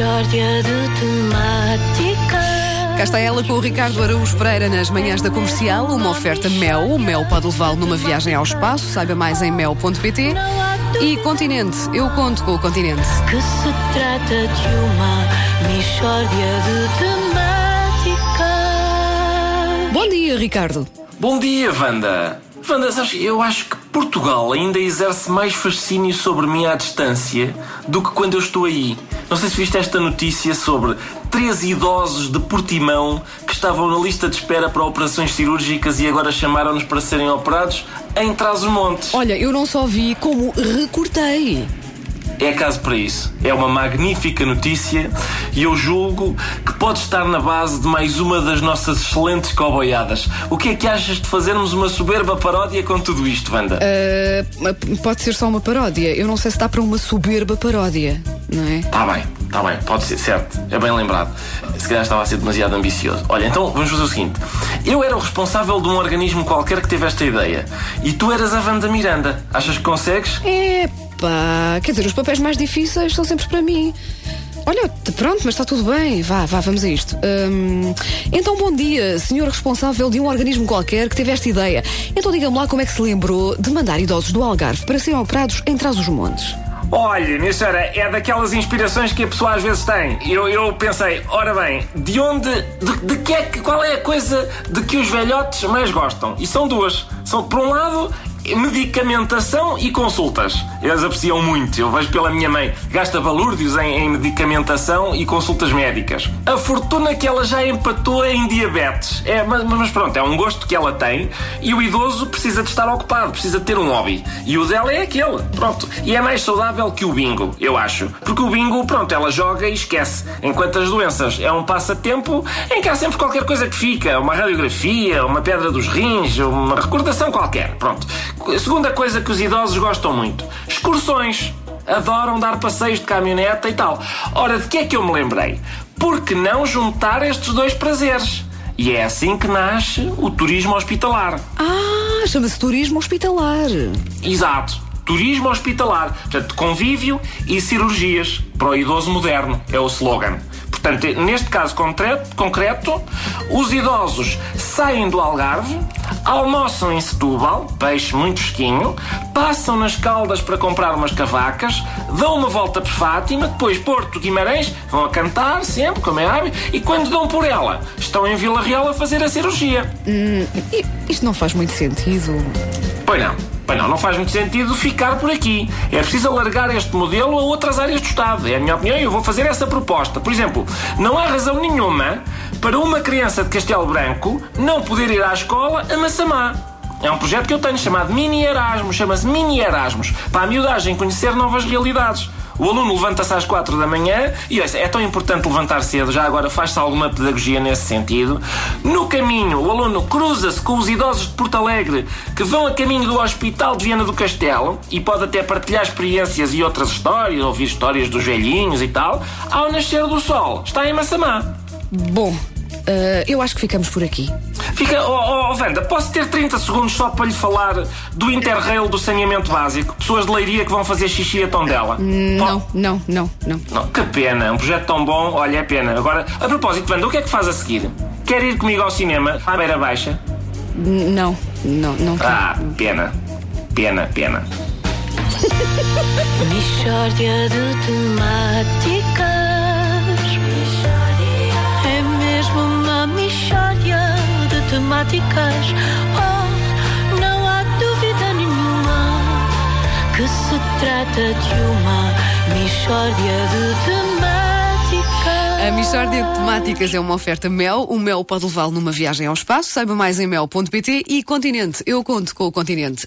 Mishória de temáticas. Cá está ela com o Ricardo Araújo Pereira nas manhãs da comercial. Uma oferta Mel. O Mel pode levá-lo numa viagem ao espaço. Saiba mais em mel.pt. E Continente. Eu conto com o Continente. Que se trata de uma Mishória de temáticas. Bom dia, Ricardo. Bom dia, Wanda. Wanda, sabes, eu acho que Portugal ainda exerce mais fascínio sobre mim à distância do que quando eu estou aí. Não sei se viste esta notícia sobre três idosos de Portimão que estavam na lista de espera para operações cirúrgicas e agora chamaram-nos para serem operados em Trás-os-Montes. Olha, eu não só vi como recortei. É caso para isso. É uma magnífica notícia e eu julgo que pode estar na base de mais uma das nossas excelentes coboiadas. O que é que achas de fazermos uma soberba paródia com tudo isto, Wanda? Uh, pode ser só uma paródia. Eu não sei se dá para uma soberba paródia, não é? Tá bem, tá bem, pode ser, certo. É bem lembrado. Se calhar estava a ser demasiado ambicioso. Olha, então vamos fazer o seguinte: eu era o responsável de um organismo qualquer que teve esta ideia e tu eras a Wanda Miranda. Achas que consegues? Epá, quer dizer, os papéis mais difíceis são sempre para mim. Olha, pronto, mas está tudo bem. Vá, vá, vamos a isto. Hum, então, bom dia, senhor responsável de um organismo qualquer que teve esta ideia. Então, diga-me lá como é que se lembrou de mandar idosos do Algarve para serem operados em Trás-os-Montes. Olha, minha senhora, é daquelas inspirações que a pessoa às vezes tem. Eu, eu pensei, ora bem, de onde. De, de que é que. Qual é a coisa de que os velhotes mais gostam? E são duas. São, por um lado, medicamentação e consultas. Eles apreciam muito. Eu vejo pela minha mãe. Gasta balúrdios em, em medicamentação e consultas médicas. A fortuna que ela já empatou é em diabetes. É, mas, mas pronto, é um gosto que ela tem e o idoso precisa de estar ocupado, precisa de ter um hobby. E o dela é aquele. Pronto. E é mais saudável que o bingo, eu acho. Porque o bingo, pronto, ela joga e esquece. Enquanto as doenças é um passatempo em que há sempre qualquer coisa que fica. Uma radiografia, uma pedra dos rins, uma recordação qualquer. Pronto. Segunda coisa que os idosos gostam muito: excursões. Adoram dar passeios de caminhoneta e tal. Ora, de que é que eu me lembrei? Por que não juntar estes dois prazeres? E é assim que nasce o turismo hospitalar. Ah, chama-se turismo hospitalar. Exato. Turismo hospitalar. Portanto, convívio e cirurgias para o idoso moderno. É o slogan. Portanto, neste caso concreto, concreto, os idosos saem do Algarve, almoçam em Setúbal, peixe muito fresquinho, passam nas Caldas para comprar umas cavacas, dão uma volta por Fátima, depois Porto Guimarães, vão a cantar sempre, como é hábito, e quando dão por ela, estão em Vila Real a fazer a cirurgia. I- Isto não faz muito sentido. Pois não. Pois não, não faz muito sentido ficar por aqui. É preciso alargar este modelo a outras áreas do Estado. É a minha opinião e eu vou fazer essa proposta. Por exemplo, não há razão nenhuma para uma criança de Castelo Branco não poder ir à escola a Massamá. É um projeto que eu tenho chamado Mini Erasmus. Chama-se Mini Erasmus. Para a miudagem conhecer novas realidades. O aluno levanta-se às quatro da manhã e ouça, é tão importante levantar cedo, já agora faz-se alguma pedagogia nesse sentido. No caminho, o aluno cruza-se com os idosos de Porto Alegre que vão a caminho do Hospital de Viana do Castelo e pode até partilhar experiências e outras histórias, ouvir histórias dos velhinhos e tal. Ao nascer do sol, está em Massamá. Bom, ah, eu acho que ficamos por aqui. Fica, oh, oh, Wanda, posso ter 30 segundos só para lhe falar do Interrail do saneamento básico? Pessoas de leiria que vão fazer xixi a Tondela. Não, não, não, não. Não, que pena, um projeto tão bom, olha, é pena. Agora, a propósito, Wanda, o que é que faz a seguir? Quer ir comigo ao cinema, à beira baixa? Não, não, não quero. Ah, pena. Pena, pena. Mishória de. Oh, não há dúvida nenhuma que se trata de uma mishória de. A Michórdia de Temáticas é uma oferta Mel. O Mel pode levá-lo numa viagem ao espaço. Saiba mais em mel.pt e Continente. Eu conto com o Continente.